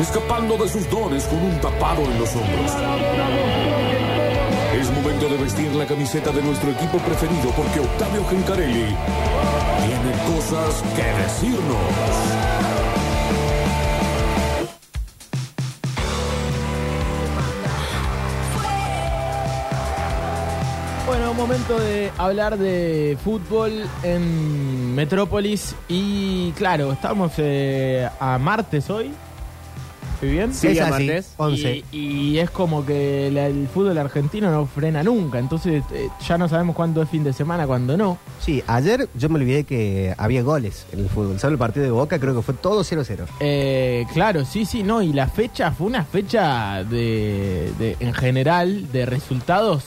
escapando de sus dones con un tapado en los hombros. Es momento de vestir la camiseta de nuestro equipo preferido porque Octavio Gencarelli tiene cosas que decirnos. Bueno, momento de hablar de fútbol en Metrópolis y claro, estamos eh, a martes hoy. ¿Estoy bien? Sí, Es así, martes. 11. Y, y es como que la- el fútbol argentino no frena nunca, entonces eh, ya no sabemos cuándo es fin de semana, cuándo no. Sí, ayer yo me olvidé que había goles en el fútbol. ¿Sabes el partido de Boca? Creo que fue todo 0-0. Eh, claro, sí, sí, no, y la fecha fue una fecha de, de- en general de resultados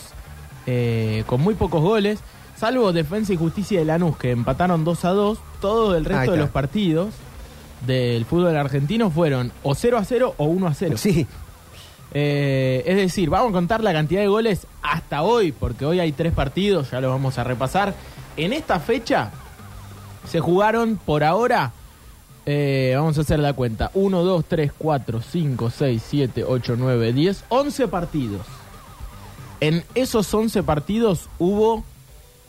eh, con muy pocos goles, salvo Defensa y Justicia de Lanús que empataron 2 a 2, todo el Ahí resto de los partidos del fútbol argentino fueron o 0 a 0 o 1 a 0. Sí, Eh, es decir, vamos a contar la cantidad de goles hasta hoy, porque hoy hay tres partidos, ya lo vamos a repasar. En esta fecha se jugaron por ahora, eh, vamos a hacer la cuenta, 1, 2, 3, 4, 5, 6, 7, 8, 9, 10, 11 partidos. En esos 11 partidos hubo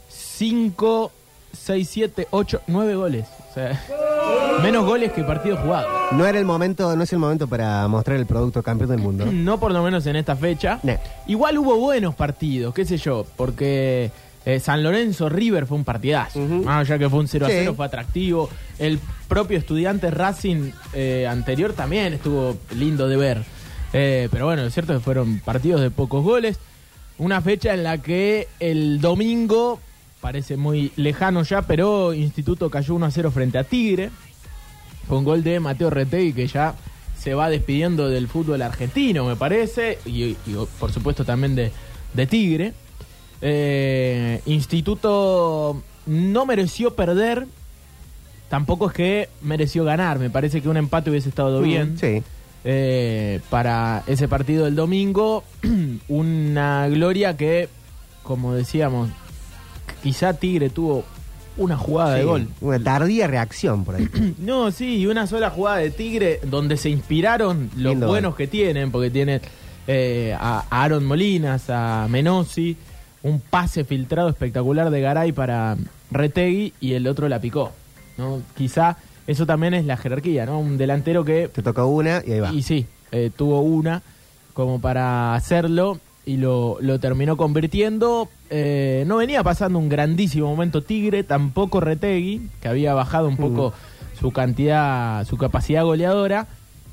5, 6, 7, 8, 9 goles. Sea, menos goles que partidos jugados. no era el momento, no es el momento para mostrar el producto campeón del mundo. No por lo menos en esta fecha. No. Igual hubo buenos partidos, qué sé yo, porque eh, San Lorenzo River fue un partidazo. Ujú. Más allá que fue un 0 a Sí. 0, fue atractivo. El propio estudiante Racing eh, anterior también estuvo lindo de ver. Eh, pero bueno, lo cierto es que fueron partidos de pocos goles. Una fecha en la que el domingo, parece muy lejano ya, pero Instituto cayó 1 a 0 frente a Tigre con gol de Mateo Retegui que ya se va despidiendo del fútbol argentino, me parece, y, y, por supuesto también de, de Tigre. Eh, Instituto no mereció perder, tampoco es que mereció ganar, me parece que un empate hubiese estado bien. Mm, Sí. Eh, para ese partido del domingo, una gloria que, como decíamos, quizá Tigre tuvo una jugada de gol. Una tardía reacción por ahí. No, sí, y una sola jugada de Tigre donde se inspiraron los Lindo buenos gol. que tienen, porque tienen eh, a Aaron Molinas, a Menossi, un pase filtrado espectacular de Garay para Retegui y el otro la picó. ¿no? Quizá eso también es la jerarquía, ¿no? Un delantero que Te tocó una y ahí va. y sí, eh, tuvo una como para hacerlo y lo, lo terminó convirtiendo. Eh, no venía pasando un grandísimo momento Tigre, tampoco Retegui, que había bajado un poco su cantidad, su capacidad goleadora,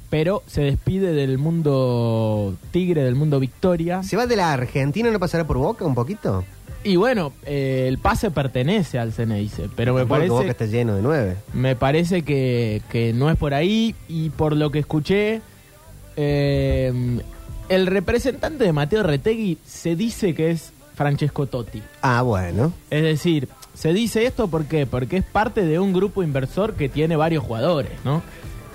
pero se despide del mundo Tigre, del mundo Victoria. ¿Se va de la Argentina no pasará por Boca un poquito? Y bueno, eh, el pase pertenece al Ceneice, pero me Porque Boca parece... está lleno de nueve. Me parece que, que no es por ahí y por lo que escuché, eh, el representante de Mateo Retegui se dice que es Francesco Totti. Ah, bueno. Es decir, se dice esto ¿por qué? porque es parte de un grupo inversor que tiene varios jugadores, ¿no?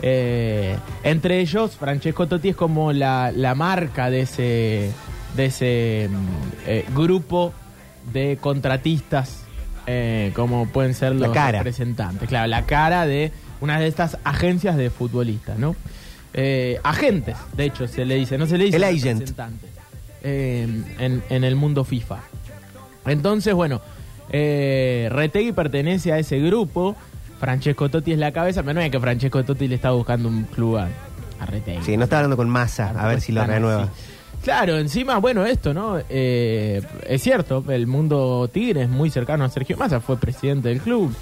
Eh, entre ellos, Francesco Totti es como la, la marca de ese, de ese mm, eh, grupo de contratistas, eh, como pueden ser La los cara. representantes. Claro, la cara de una de estas agencias de futbolistas, ¿no? Eh, agentes, de hecho, se le dice, no se le dice El agent. representantes eh, en, en el mundo FIFA. Entonces, bueno, eh, Retegui pertenece a ese grupo. Francesco Totti es la cabeza, pero no es que Francesco Totti le está buscando un club a, a Retegui. Sí, no está hablando con masa, a ver si lo renueva. así. Claro, encima, bueno, esto, ¿no? Eh, es cierto, el mundo Tigre es muy cercano a Sergio Massa, fue presidente del club,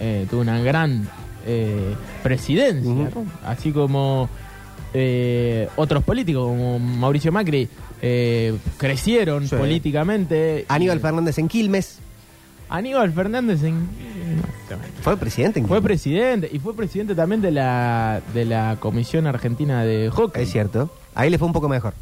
eh, tuvo una gran presidencia. Así como eh, otros políticos como Mauricio Macri eh, crecieron Sí. políticamente. Aníbal Fernández en Quilmes. Aníbal Fernández en- Fue presidente en fue Quilmes. presidente y fue presidente también de la, de la Comisión Argentina de Hockey. Es cierto. Ahí le fue un poco mejor.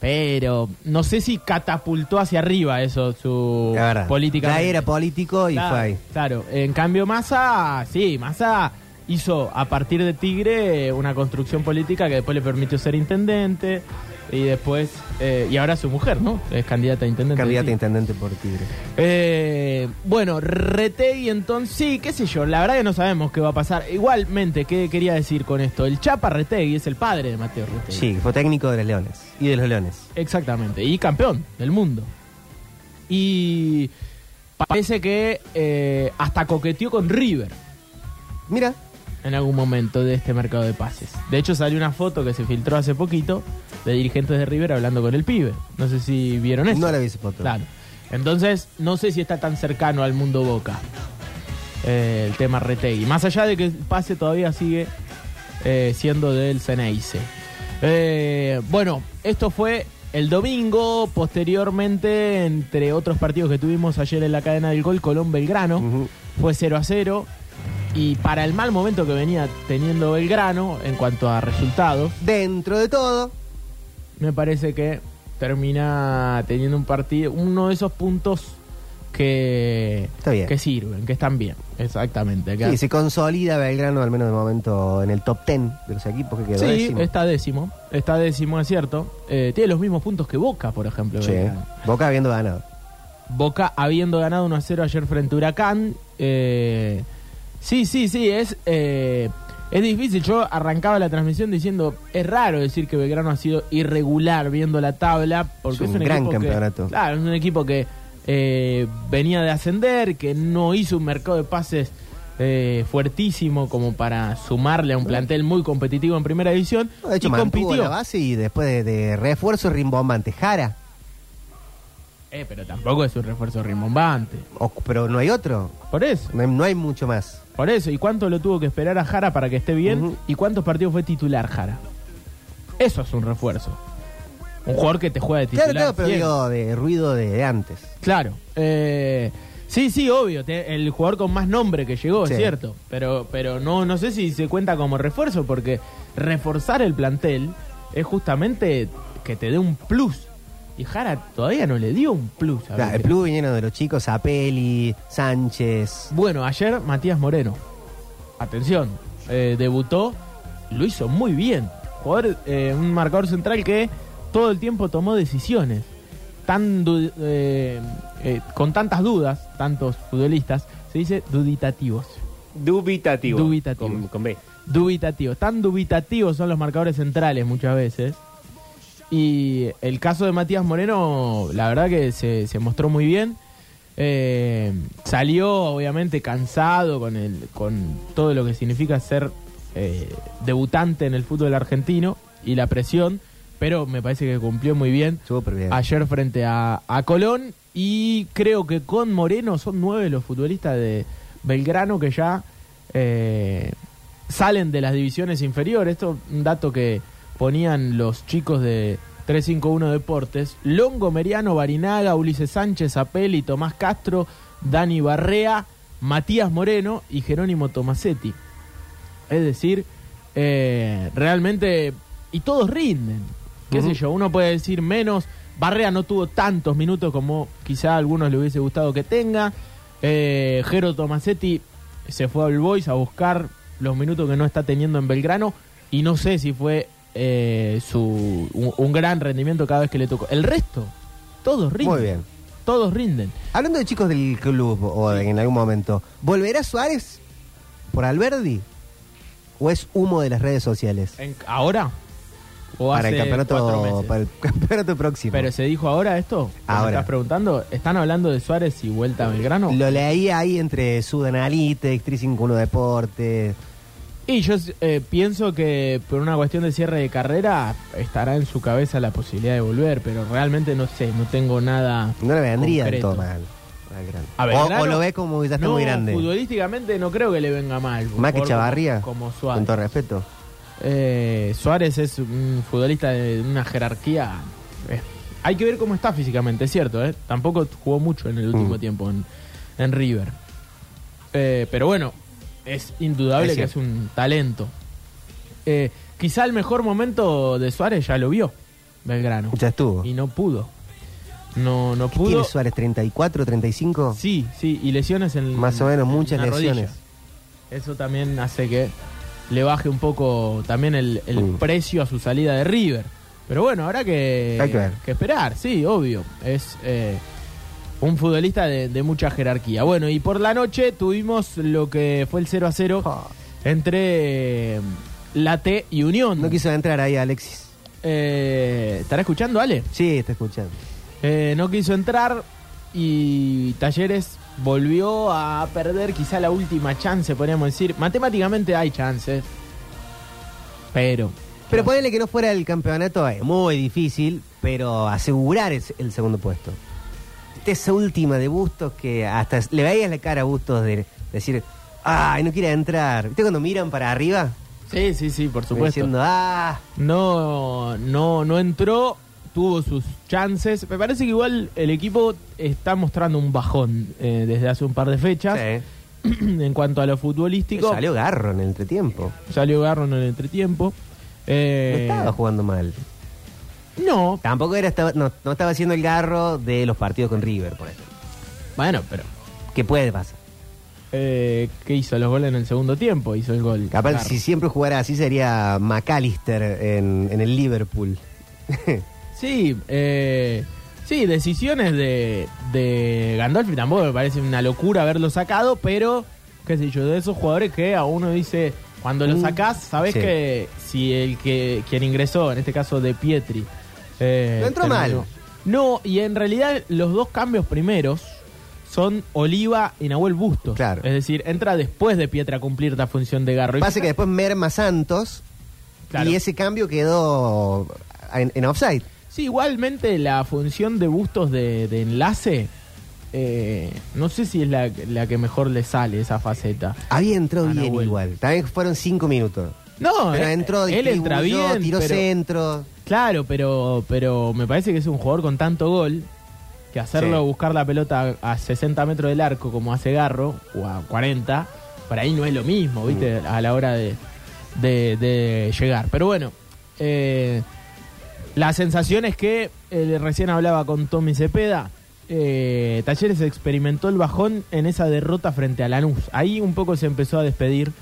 pero no sé si catapultó hacia arriba eso su política. Ya era político y claro, fue ahí. Claro, en cambio Massa, sí, Massa hizo a partir de Tigre una construcción política que después le permitió ser intendente y después, eh, y ahora su mujer, ¿no? Es candidata a intendente. Candidata a intendente por Tigre. Eh, bueno, Retegui entonces, sí, qué sé yo, la verdad que no sabemos qué va a pasar. Igualmente, ¿qué quería decir con esto? El Chapa Retegui es el padre de Mateo Retegui. Sí, fue técnico de los Leones y de los Leones. Exactamente, y campeón del mundo. Y parece que eh, hasta coqueteó con River Mira, en algún momento de este mercado de pases. De hecho, salió una foto que se filtró hace poquito de dirigentes de River hablando con el pibe. No sé si vieron eso. no la vi esa foto. Claro. Entonces, no sé si está tan cercano al mundo Boca eh, el tema Retegui. Más allá de que el pase todavía sigue eh, siendo del Ceneice. Eh, bueno, esto fue el domingo. Posteriormente, entre otros partidos que tuvimos ayer en la cadena del gol, Colón Belgrano fue 0 a 0. Y para el mal momento que venía teniendo Belgrano en cuanto a resultados, Dentro de todo, me parece que termina teniendo un partido, uno de esos puntos que, Está bien. que sirven, que están bien, exactamente. que- sí, se consolida Belgrano, al menos de momento, en el top 10 de los equipos que quedó Sí, décimo. está décimo, está décimo, es cierto. Eh, tiene los mismos puntos que Boca, por ejemplo. Belgrano. Boca habiendo ganado. Boca habiendo ganado 1 a 0 ayer frente a Huracán. eh, sí, sí, sí, es, eh, es difícil. Yo arrancaba la transmisión diciendo, es raro decir que Belgrano ha sido irregular viendo la tabla, porque Es es un gran equipo que- campeonato. claro, es un equipo que eh, venía de ascender, que no hizo un mercado de pases eh, fuertísimo como para sumarle a un plantel muy competitivo en primera división. De hecho, y compitió. la base y después de, de refuerzo rimbombante. Jara, Eh, pero tampoco es un refuerzo rimbombante. o- pero no hay otro. Por eso. No hay, no hay mucho más. Por eso, ¿y cuánto lo tuvo que esperar a Jara para que esté bien? ¿Y cuántos partidos fue titular Jara? Eso es un refuerzo. Un jugador que te juega de titular. Claro, claro, pero digo de ruido de, de antes. Claro. Eh, sí, sí, obvio. te- el jugador con más nombre que llegó, Sí. es cierto. Pero, pero no, no sé si se cuenta como refuerzo, porque reforzar el plantel es justamente que te dé un plus. Y Jara todavía no le dio un plus. a Claro, el plus vinieron de los chicos, Apeli, Sánchez. Bueno, ayer Matías Moreno. Atención, eh, debutó, lo hizo muy bien. Jugador, eh, un marcador central que todo el tiempo tomó decisiones. Tan du- eh, eh, con tantas dudas, tantos futbolistas, se dice duditativos. Dubitativo. Dubitativo. Con, con B. Dubitativos. Tan dubitativos son los marcadores centrales muchas veces. Y el caso de Matías Moreno, la verdad que se, se mostró muy bien. Eh, salió obviamente cansado con, el, con todo lo que significa ser eh, debutante en el fútbol argentino y la presión, pero me parece que cumplió muy bien. ayer frente a, a Colón y creo que con Moreno son nueve los futbolistas de Belgrano que ya eh, salen de las divisiones inferiores. Esto es un dato que ponían los chicos de 351 Deportes. Longo, Meriano, Barinaga, Ulises Sánchez, Apeli, Tomás Castro, Dani Barrea, Matías Moreno y Jerónimo Tomasetti. Es decir, eh, realmente... Y todos rinden. ¿Qué sé yo? Uno puede decir menos. Barrea no tuvo tantos minutos como quizá a algunos le hubiese gustado que tenga. Eh, Jero Tomasetti se fue al Boys a buscar los minutos que no está teniendo en Belgrano. Y no sé si fue eh, su un, un gran rendimiento cada vez que le tocó. El resto, todos rinden. Muy bien. Todos rinden. Hablando de chicos del club, o de- en algún momento, ¿volverá Suárez por Alberdi? ¿O es humo de las redes sociales? En- ¿Ahora? ¿O Para el, hace campeonato, para el campeonato próximo. Pero se dijo ahora esto. ¿Me Ahora. estás preguntando? ¿Están hablando de Suárez y vuelta a Belgrano? Lo leí ahí entre Sudanalytics, 351 Deportes. Y yo eh, pienso que por una cuestión de cierre de carrera estará en su cabeza la posibilidad de volver, pero realmente no sé, no tengo nada. No le vendría todo mal. A o, Belgrano, o lo ve como está no, muy grande. futbolísticamente no creo que le venga mal. Más que Chavarría. Como, como Con Suárez. todo respeto. Eh, Suárez es un futbolista de una jerarquía. eh, hay que ver cómo está físicamente, es cierto. eh, Tampoco jugó mucho en el último Mm. tiempo en, en River. Eh, pero bueno, es indudable Es que es un talento. Eh, quizá el mejor momento de Suárez ya lo vio. Belgrano. Ya estuvo. Y no pudo. No, no ¿Qué tiene pudo. Suárez? ¿34, 35? Sí, sí, y lesiones en Más o menos, en muchas rodilla. lesiones. Eso también hace que le baje un poco también el, el Mm. precio a su salida de River. Pero bueno, habrá que, que ver. esperar, sí, obvio. Es eh, un futbolista de, de mucha jerarquía. Bueno, y por la noche tuvimos lo que fue el 0 a 0 Ah. entre eh, La T y Unión. No quiso entrar ahí Alexis. Eh, ¿Estará escuchando, Ale? Sí, está escuchando. Eh, no quiso entrar y Talleres volvió a perder quizá la última chance, podríamos decir. Matemáticamente hay chances, pero... Pero ponele que no fuera el campeonato, es muy difícil, pero asegurar es el segundo puesto. Esa última de Bustos que hasta le veías la cara a Bustos de decir, ay, no quiere entrar. ¿Viste cuando miran para arriba? Sí, sí, sí, por supuesto. Diciendo, ah, No, no, no entró, tuvo sus chances. Me parece que igual el equipo está mostrando un bajón eh, desde hace un par de fechas sí. en cuanto a lo futbolístico. Salió Garro en el entretiempo. Salió Garro en el entretiempo. No Eh, estaba jugando mal. No, Tampoco era, estaba, no, no estaba haciendo el garro de los partidos con River, por ejemplo. bueno, pero ¿Qué puede pasar? eh, ¿qué hizo? Los goles en el segundo tiempo, hizo el gol. Capaz, si siempre jugara así, sería McAllister en, en el Liverpool. Sí, eh, sí, decisiones de, de Gandolfi tampoco me parece una locura haberlo sacado, pero, qué sé yo, de esos jugadores que a uno dice, cuando lo Mm, sacás, sabes sí. que si el que quien ingresó, en este caso de Pietri, eh, No entró mal. No, y en realidad los dos cambios primeros son Oliva y Nahuel Bustos. Claro. Es decir, entra después de Pietra a cumplir la función de Garro. Y Pasa que después merma Santos Claro. y ese cambio quedó en, en offside. Sí, igualmente la función de Bustos de, de enlace, eh, no sé si es la, la que mejor le sale esa faceta. Había entrado bien Nahuel. igual. También fueron cinco minutos. No, Pero eh, entró, él entra bien, tiró pero- centro. Claro, pero, pero me parece que es un jugador con tanto gol que hacerlo Sí. buscar la pelota a, a 60 metros del arco como hace Garro, o a 40, por ahí no es lo mismo, ¿viste? Mm. A la hora de, de- de llegar. Pero bueno, eh, la sensación es que eh, recién hablaba con Tommy Cepeda. eh, Talleres experimentó el bajón en esa derrota frente a Lanús. Ahí un poco se empezó a despedir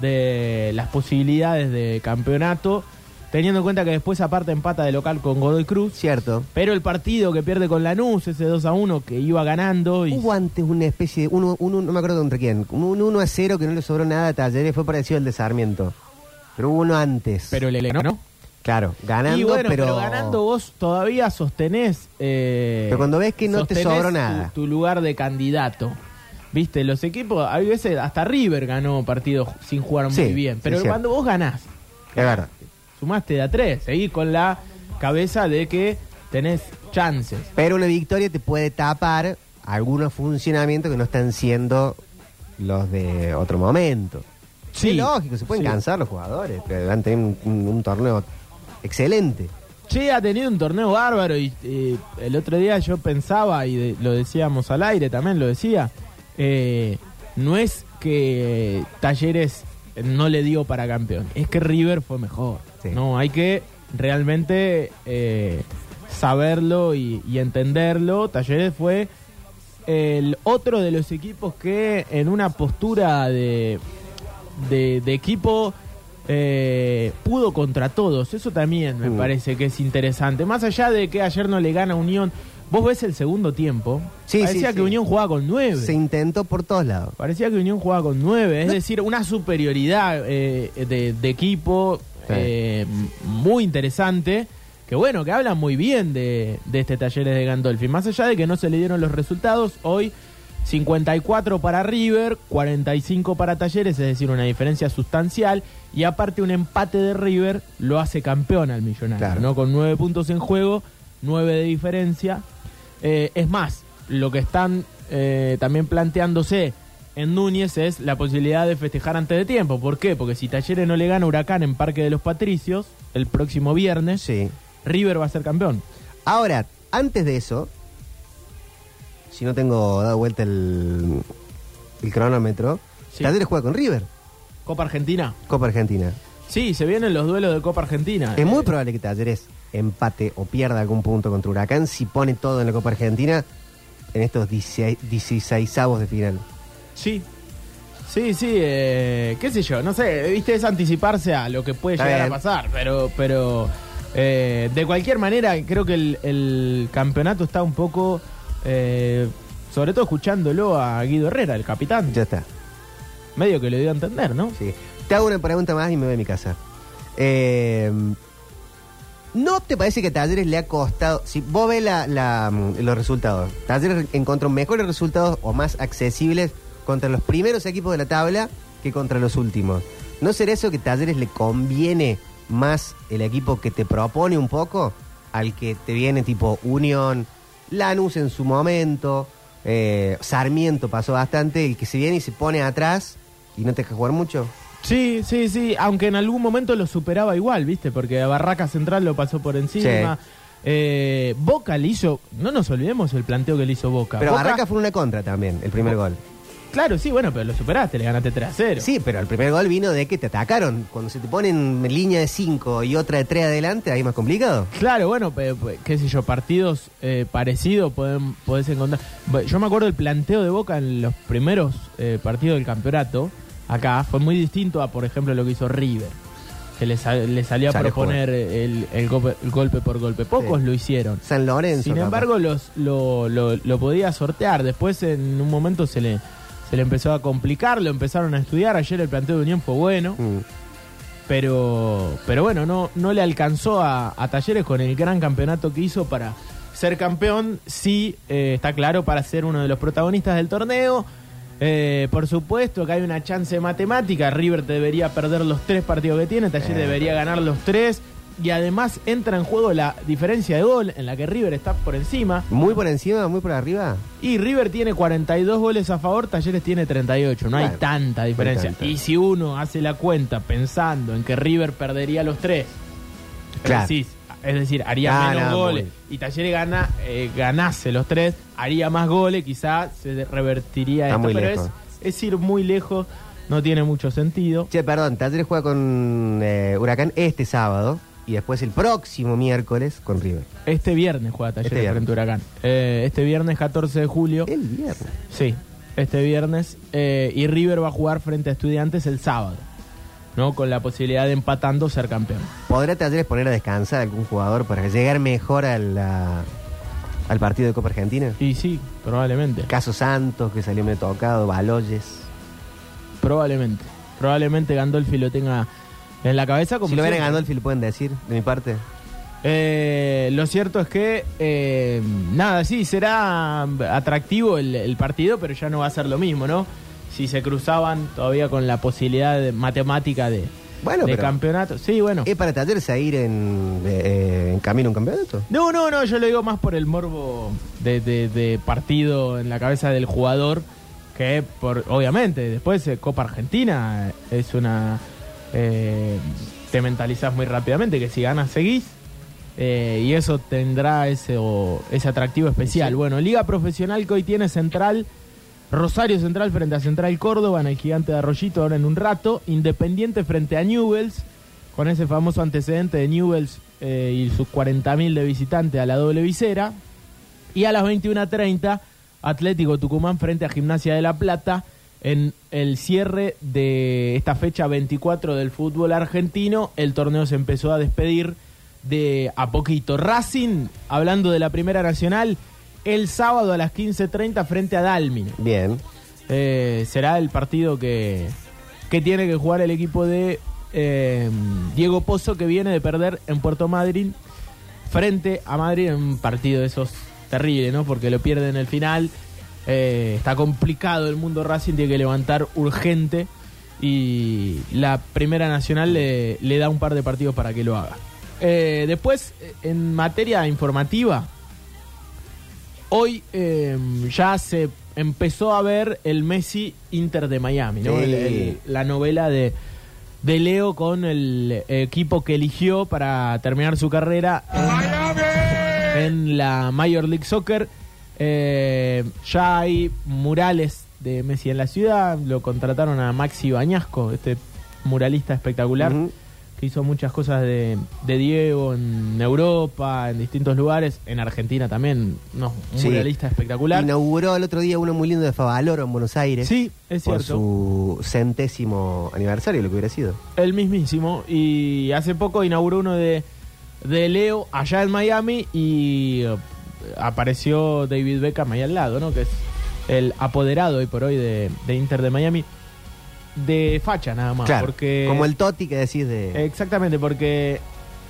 de las posibilidades de campeonato, teniendo en cuenta que después aparte empata de local con Godoy Cruz. Cierto. Pero el partido que pierde con Lanús, ese 2 a 1 que iba ganando y Hubo antes una especie de. Uno, uno- no me acuerdo contra quién. Un 1 a 0 que no le sobró nada a Talleres. Fue parecido al de Sarmiento. Pero hubo uno antes. pero le ganó, ¿no? claro, ganando, y bueno, pero. pero... ganando vos todavía sostenés. eh, Pero cuando ves que no te sobró nada. Tu, lugar de candidato. Viste, los equipos, hay veces, hasta River ganó partidos sin jugar Sí, muy bien. sí, Pero cierto. cuando vos ganás, Es verdad. Sumaste de a tres, seguís con la cabeza de que tenés chances. Pero una victoria te puede tapar algunos funcionamientos que no están siendo los de otro momento. Sí, es lógico, se pueden sí. cansar los jugadores, pero han tenido un, un- un torneo excelente. Che, ha tenido un torneo bárbaro y eh, el otro día yo pensaba, y de- lo decíamos al aire también, lo decía, eh, no es que Talleres no le dio para campeón, es que River fue mejor. Sí. No, hay que realmente eh, saberlo y, y entenderlo. Talleres fue el otro de los equipos que en una postura de, de, de equipo eh, pudo contra todos. Eso también me Mm. parece que es interesante. Más allá de que ayer no le gana Unión, vos ves el segundo tiempo. Sí, parecía sí, que sí. Unión jugaba con nueve. Se intentó por todos lados. Parecía que Unión jugaba con nueve, es No. decir, una superioridad eh, de, de equipo eh, muy interesante. Que bueno, que habla muy bien de, de este Talleres de Gandolfi. Más allá de que no se le dieron los resultados, hoy 54 para River, 45 para Talleres, es decir, una diferencia sustancial. Y aparte un empate de River lo hace campeón al millonario, Claro. ¿no? Con nueve puntos en juego, nueve de diferencia. Eh, es más, lo que están eh, también planteándose en Núñez es la posibilidad de festejar antes de tiempo. ¿Por qué? Porque si Talleres no le gana a Huracán en Parque de los Patricios el próximo viernes, Sí. River va a ser campeón. Ahora, antes de eso, si no tengo dado vuelta el, el cronómetro, Sí. Talleres juega con River, Copa Argentina. Copa Argentina. Sí, se vienen los duelos de Copa Argentina. Es muy probable que Talleres empate o pierda algún punto contra Huracán si pone todo en la Copa Argentina en estos 16, 16 avos de final. Sí. Sí, sí, eh, qué sé yo, no sé, viste, es anticiparse a lo que puede Está llegar a pasar, pero, pero eh, de cualquier manera creo que el, el campeonato está un poco, eh, sobre todo escuchándolo a Guido Herrera, el capitán, Ya está. medio que le dio a entender, ¿no? Sí. Te hago una pregunta más y me voy a mi casa. ¿No te parece que Talleres le ha costado, si vos ves la, la, mm, los resultados, Talleres encontró mejores resultados o más accesibles contra los primeros equipos de la tabla que contra los últimos? ¿No será eso que Talleres le conviene más el equipo que te propone un poco al que te viene tipo Unión, Lanús en su momento, eh, Sarmiento pasó bastante, el que se viene y se pone atrás y no te deja jugar mucho? Sí, sí, sí, aunque en algún momento lo superaba igual, ¿viste? Porque Barraca Central lo pasó por encima. Sí. Eh, Boca le hizo, no nos olvidemos el planteo que le hizo Boca. Pero Boca- Barraca fue una contra también, el primer gol. Claro, sí, bueno, pero lo superaste, le ganaste 3 a 0. Sí, pero el primer gol vino de que te atacaron. Cuando se te ponen línea de 5 y otra de 3 adelante, ahí es más complicado. Claro, bueno, pe- qué sé yo, partidos eh, parecidos pueden, podés encontrar. Yo me acuerdo del planteo de Boca en los primeros eh, partidos del campeonato, acá, fue muy distinto a, por ejemplo, lo que hizo River, que le, sal- le salió a Sale proponer el, el golpe, el golpe por golpe. Pocos Sí. lo hicieron. San Lorenzo. Sin capaz. embargo, los, lo, lo, lo podía sortear. Después, en un momento, se le, se le empezó a complicar, lo empezaron a estudiar. Ayer el planteo de Unión fue bueno. Mm. pero pero bueno, no, no le alcanzó a, a Talleres con el gran campeonato que hizo para ser campeón. Sí, eh, está claro, para ser uno de los protagonistas del torneo. Eh, por supuesto que hay una chance matemática. River debería perder los tres partidos que tiene, Talleres Eh. debería ganar los tres. Y además entra en juego la diferencia de gol en la que River está por encima. Muy por encima, muy por arriba. Y River tiene 42 goles a favor, Talleres tiene 38. No hay tanta diferencia. Y si uno hace la cuenta pensando en que River perdería los tres, Claro. decís, es decir, haría Gana, menos goles muy. y Talleres gana, eh, ganase los tres, haría más goles, quizás se revertiría Está esto. muy Pero lejos. es, es ir muy lejos, no tiene mucho sentido. Che, perdón, Talleres juega con eh, Huracán este sábado y después el próximo miércoles con River. Este viernes juega Talleres Este viernes. frente a Huracán. Eh, este viernes 14 de julio. El viernes. Sí, este viernes. eh, y River va a jugar frente a Estudiantes el sábado. ¿No? Con la posibilidad de empatando ser campeón. ¿Podrá Talleres poner a descansar a algún jugador para llegar mejor a la- al partido de Copa Argentina? Y sí, probablemente. Caso Santos, que salió medio tocado, Baloyes. Probablemente. Probablemente Gandolfi lo tenga en la cabeza. Como Si lo ven a. Gandolfi, ¿le pueden decir de mi parte? Eh, lo cierto es que, eh, nada, sí, será atractivo el, el partido, pero ya no va a ser lo mismo, ¿no? Si se cruzaban todavía con la posibilidad de matemática de, Bueno, de pero- campeonato. Sí, bueno. ¿Es para Talleres a ir en, eh, en camino a un campeonato? No, no, no, yo lo digo más por el morbo de, de- de partido en la cabeza del jugador, que por, obviamente, después eh, Copa Argentina eh, es una... eh, te mentalizás muy rápidamente que si ganas seguís, eh, y eso tendrá ese, o- ese atractivo especial. Bueno, Liga Profesional que hoy tiene Central, Rosario Central frente a Central Córdoba en el Gigante de Arroyito ahora en un rato, Independiente frente a Newells, con ese famoso antecedente de Newells eh, y sus 40.000 de visitantes a la doble visera. Y a las 21.30, Atlético Tucumán frente a Gimnasia de la Plata en el cierre de esta fecha 24 del fútbol argentino. El torneo se empezó a despedir de a poquito. Racing, hablando de la Primera Nacional, el sábado a las 15.30 frente a Dalmine. Bien. Eh, será el partido que, que tiene que jugar el equipo de eh, Diego Pozo que viene de perder en Puerto Madryn frente a Madrid en un partido de esos terrible, ¿no? Porque lo pierde en el final. Eh, está complicado el mundo Racing, tiene que levantar urgente y la Primera Nacional le, le da un par de partidos para que lo haga. Eh, después, en materia informativa, Hoy eh, ya se empezó a ver el Messi Inter de Miami, ¿no? Sí. El- el- la novela de, de Leo con el equipo que eligió para terminar su carrera en, en la Major League Soccer. Eh, ya hay murales de Messi en la ciudad, lo contrataron a Maxi Bañasco, este muralista espectacular. Que hizo muchas cosas de, de Diego en Europa, en distintos lugares, en Argentina también, no, un Sí. muralista espectacular. Inauguró el otro día uno muy lindo de Favaloro en Buenos Aires. Sí, es Por cierto. su centésimo aniversario, lo que hubiera sido. El mismísimo. Y hace poco inauguró uno de, de Leo allá en Miami y eh, apareció David Beckham ahí al lado, ¿no? Que es el apoderado hoy por hoy de, de Inter de Miami. De facha nada más. claro. Porque, Como el Totti que decís de. Exactamente, porque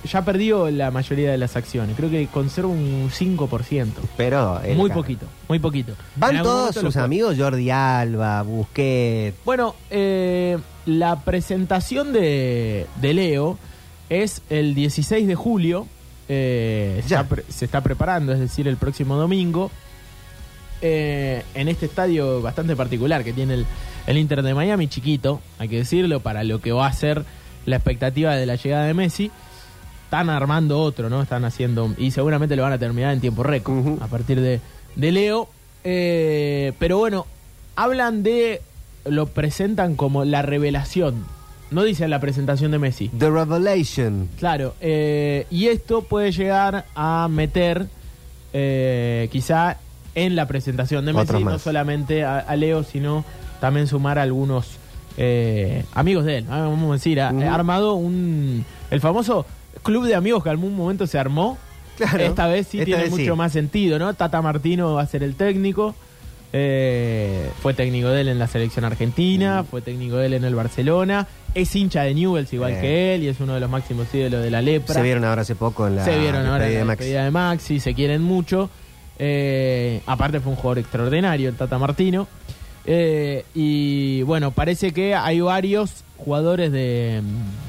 ya perdió la mayoría de las acciones. Creo que conserva un 5%. pero. Muy poquito, muy poquito. Van todos sus amigos, Jordi Alba, Busquets. Bueno, eh, la presentación de, de Leo es el 16 de julio. eh, Ya. está pre- se está preparando, es decir, el próximo domingo. eh, en este estadio bastante particular que tiene el, el Inter de Miami, chiquito, hay que decirlo, para lo que va a ser la expectativa de la llegada de Messi. Están armando otro, ¿no? Están haciendo. Y seguramente lo van a terminar en tiempo récord a partir de, de Leo. Eh, pero bueno, hablan de. Lo presentan como la revelación. No dicen la presentación de Messi. The Revelation. Claro, eh, y esto puede llegar a meter eh, quizá en la presentación de Messi, no solamente a, a Leo, sino también sumar a algunos eh, amigos de él. Vamos a decir, ha, armado un el famoso club de amigos que en algún momento se armó. Claro. Esta vez sí Esta tiene vez mucho sí. más sentido, ¿no? Tata Martino va a ser el técnico. eh, fue técnico de él en la selección argentina, fue técnico de él en el Barcelona, es hincha de Newell's igual Eh. que él y es uno de los máximos ídolos de la lepra. Se vieron ahora hace poco en la. Se vieron ahora en despedida la de Max. despedida de Maxi, se quieren mucho. Eh, aparte fue un jugador extraordinario el Tata Martino. Eh, y bueno, parece que hay varios jugadores de,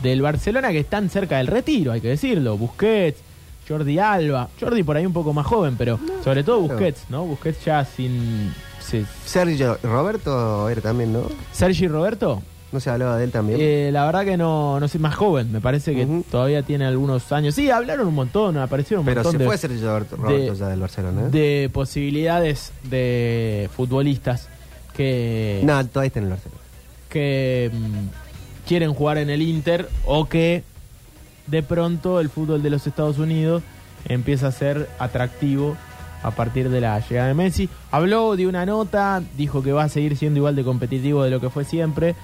del Barcelona que están cerca del retiro, hay que decirlo. Busquets, Jordi Alba. Jordi por ahí un poco más joven, pero sobre todo claro. Busquets, ¿no? Busquets ya sin... se- Sergio Roberto era también, ¿no? Sergi Roberto, No se hablaba de él también. eh, la verdad que no, no sé, más joven, me parece que todavía tiene algunos años. Sí, hablaron un montón, aparecieron un pero montón se de, fue Sergio Roberto, Roberto ya del Barcelona. ¿eh? de posibilidades de futbolistas que, No, todavía está en el Barcelona. que mm, quieren jugar en el Inter o que de pronto el fútbol de los Estados Unidos empieza a ser atractivo a partir de la llegada de Messi. Habló de una nota, dijo que va a seguir siendo igual de competitivo de lo que fue siempre.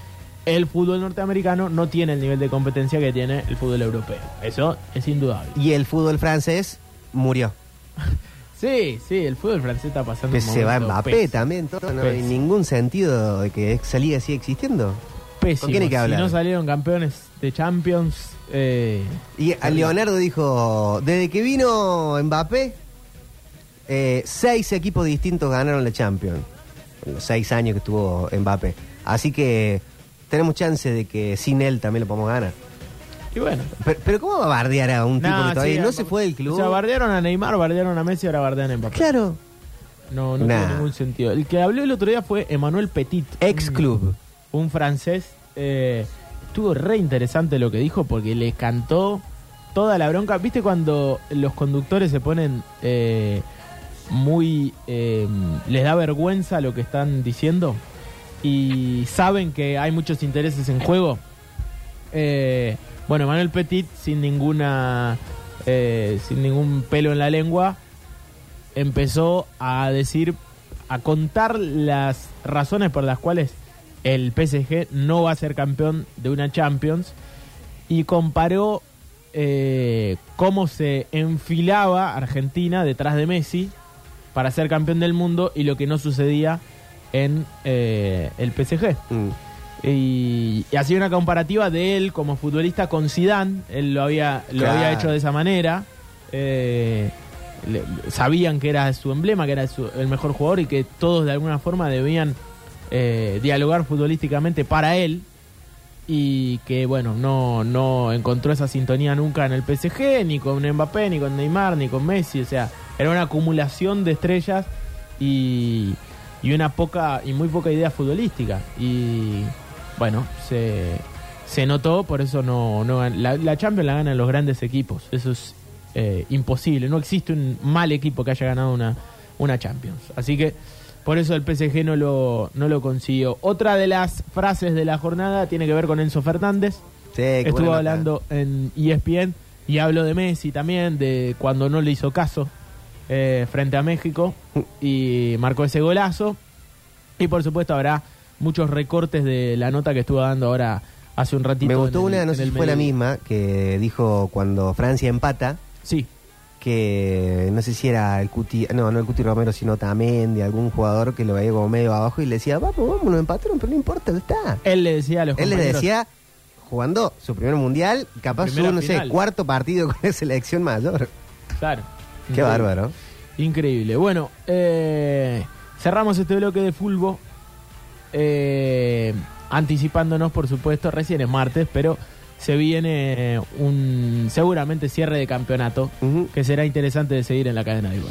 El fútbol norteamericano no tiene el nivel de competencia que tiene el fútbol europeo. Eso es indudable. Y el fútbol francés murió. Sí, sí, el fútbol francés está pasando Que un se va momento Mbappé pésimo. también. todo, no hay Pésimo. ningún sentido de que esa liga siga existiendo. Pésimo. ¿Con quién hay que hablar? Si no salieron campeones de Champions, eh, Y a Leonardo dijo, desde que vino Mbappé, eh, seis equipos distintos ganaron la Champions. En los seis años que estuvo Mbappé. Así que tenemos chance de que sin él también lo podamos ganar. Y bueno. Pero, pero ¿cómo va a bardear a un tipo que todavía sí, no se fue del club? O sea, bardearon a Neymar, bardearon a Messi, ahora bardean a Mbappé. claro. No, no Nah. tiene ningún sentido. El que habló el otro día fue Emmanuel Petit. Ex un- club. Un francés. Eh, estuvo re interesante lo que dijo porque le cantó toda la bronca. ¿Viste cuando los conductores se ponen eh, muy... eh, les da vergüenza lo que están diciendo? Y saben que hay muchos intereses en juego. Eh, bueno, Manuel Petit, sin ninguna. eh, sin ningún pelo en la lengua, empezó a decir, a contar las razones por las cuales el PSG no va a ser campeón de una Champions y comparó eh, cómo se enfilaba Argentina detrás de Messi para ser campeón del mundo y lo que no sucedía en eh, el PSG. Mm. Y, y hacía una comparativa de él como futbolista con Zidane. Él lo había, lo Claro. había hecho de esa manera. Eh, le- sabían que era su emblema, que era su- el mejor jugador y que todos de alguna forma debían eh, dialogar futbolísticamente para él. Y que, bueno, no, no encontró esa sintonía nunca en el PSG, ni con Mbappé, ni con Neymar, ni con Messi. O sea, era una acumulación de estrellas y, y una poca y muy poca idea futbolística. Y bueno, se, se notó, por eso no, no la, la Champions la ganan los grandes equipos. Eso es eh, imposible. No existe un mal equipo que haya ganado una, una Champions. Así que por eso el PSG no lo, no lo consiguió. Otra de las frases de la jornada tiene que ver con Enzo Fernández. Sí, estuvo nota. hablando en ESPN y habló de Messi también, de cuando no le hizo caso eh, frente a México y marcó ese golazo. Y por supuesto habrá muchos recortes de la nota que estuvo dando ahora hace un ratito. Me gustó en el- una, no sé si fue la misma, que dijo cuando Francia empata, Sí, que no sé si era el Cuti, no, no el Cuti Romero, sino Tamendi, algún jugador que lo veía como medio abajo y le decía, vamos, vamos, nos empataron, pero no importa, está. él le decía a los Él les decía, jugando su primer mundial, capaz su, no sé, cuarto partido con la selección mayor. Claro. Qué Increíble. bárbaro. Increíble. Bueno, eh, cerramos este bloque de fútbol. Eh, anticipándonos, por supuesto, recién es martes, pero se viene un seguramente cierre de campeonato que será interesante de seguir en la cadena de.